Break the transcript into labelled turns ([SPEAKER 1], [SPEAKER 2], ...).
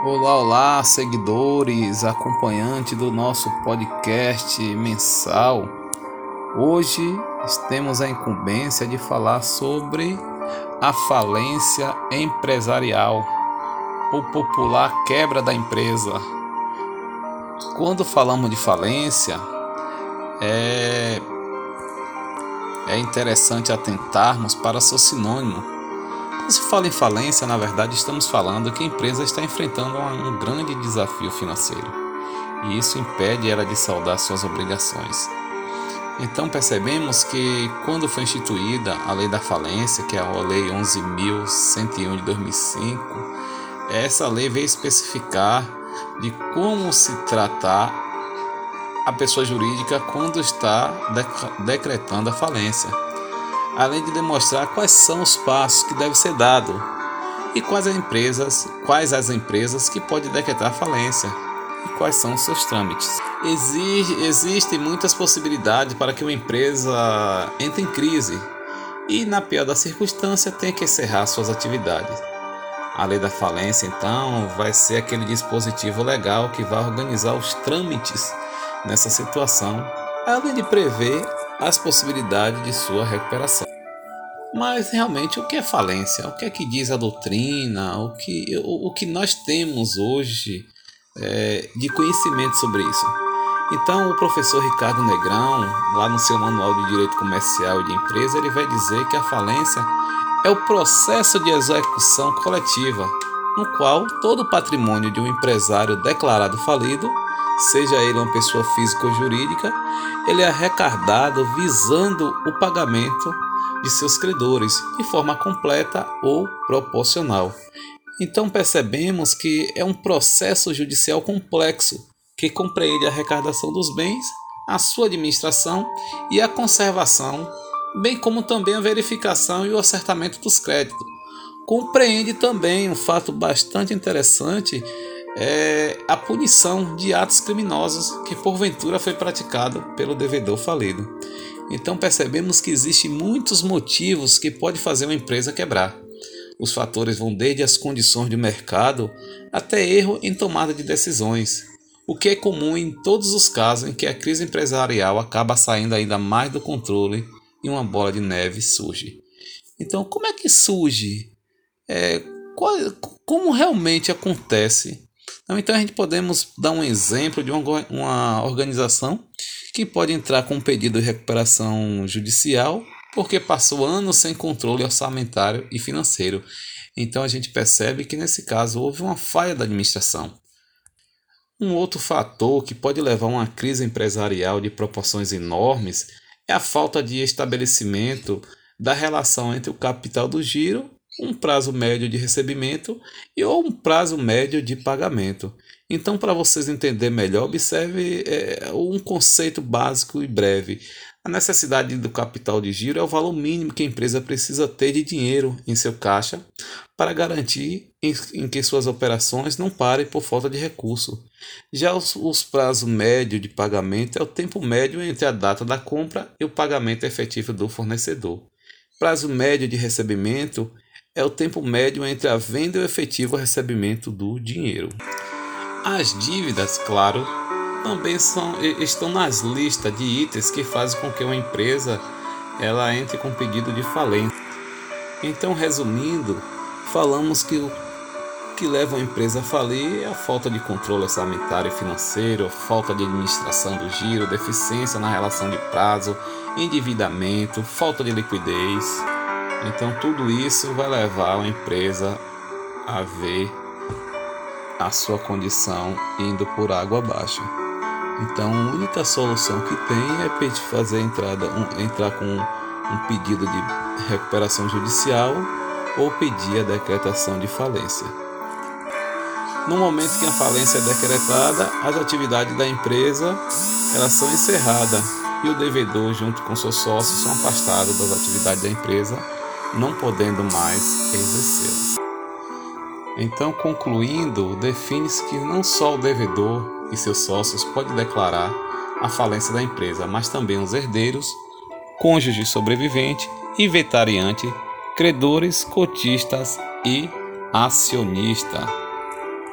[SPEAKER 1] Olá, olá, seguidores, acompanhantes do nosso podcast mensal. Hoje temos a incumbência de falar sobre a falência empresarial, o popular quebra da empresa. Quando falamos de falência, é, é interessante atentarmos para seu sinônimo quando se fala em falência, na verdade, estamos falando que a empresa está enfrentando um grande desafio financeiro e isso impede ela de saldar suas obrigações. Então percebemos que quando foi instituída a lei da falência, que é a lei 11.101 de 2005, essa lei veio especificar de como se tratar a pessoa jurídica quando está decretando a falência além de demonstrar quais são os passos que deve ser dado e quais as empresas, quais as empresas que podem decretar falência e quais são os seus trâmites. Exige, existem muitas possibilidades para que uma empresa entre em crise e, na pior das circunstâncias, tenha que encerrar suas atividades. A lei da falência, então, vai ser aquele dispositivo legal que vai organizar os trâmites nessa situação, além de prever as possibilidades de sua recuperação. Mas realmente o que é falência? O que é que diz a doutrina? O que, o, o que nós temos hoje é, de conhecimento sobre isso? Então o professor Ricardo Negrão, lá no seu manual de direito comercial e de empresa, ele vai dizer que a falência é o processo de execução coletiva, no qual todo o patrimônio de um empresário declarado falido, seja ele uma pessoa física ou jurídica, ele é arrecadado visando o pagamento de seus credores de forma completa ou proporcional. Então percebemos que é um processo judicial complexo que compreende a arrecadação dos bens, a sua administração e a conservação, bem como também a verificação e o acertamento dos créditos. Compreende também um fato bastante interessante é a punição de atos criminosos que porventura foi praticado pelo devedor falido. Então percebemos que existem muitos motivos que pode fazer uma empresa quebrar. Os fatores vão desde as condições de mercado até erro em tomada de decisões, o que é comum em todos os casos em que a crise empresarial acaba saindo ainda mais do controle e uma bola de neve surge. Então, como é que surge? É, qual, como realmente acontece? Então, a gente podemos dar um exemplo de uma, uma organização que pode entrar com um pedido de recuperação judicial porque passou anos sem controle orçamentário e financeiro. Então a gente percebe que nesse caso houve uma falha da administração. Um outro fator que pode levar a uma crise empresarial de proporções enormes é a falta de estabelecimento da relação entre o capital do giro, um prazo médio de recebimento e ou um prazo médio de pagamento. Então, para vocês entenderem melhor, observe é, um conceito básico e breve. A necessidade do capital de giro é o valor mínimo que a empresa precisa ter de dinheiro em seu caixa para garantir em, em que suas operações não parem por falta de recurso. Já os, os prazos médios de pagamento é o tempo médio entre a data da compra e o pagamento efetivo do fornecedor. Prazo médio de recebimento é o tempo médio entre a venda e o efetivo recebimento do dinheiro. As dívidas, claro, também são, estão nas listas de itens que fazem com que uma empresa ela entre com pedido de falência. Então, resumindo, falamos que o que leva a empresa a falir é a falta de controle orçamentário e financeiro, falta de administração do giro, deficiência na relação de prazo, endividamento, falta de liquidez. Então, tudo isso vai levar a empresa a ver a sua condição indo por água abaixo. Então a única solução que tem é fazer entrada, um, entrar com um pedido de recuperação judicial ou pedir a decretação de falência. No momento que a falência é decretada, as atividades da empresa elas são encerradas e o devedor, junto com seus sócios, são afastados das atividades da empresa, não podendo mais exercê-las. Então, concluindo, define-se que não só o devedor e seus sócios podem declarar a falência da empresa, mas também os herdeiros, cônjuge sobrevivente, inventariante, credores, cotistas e acionista.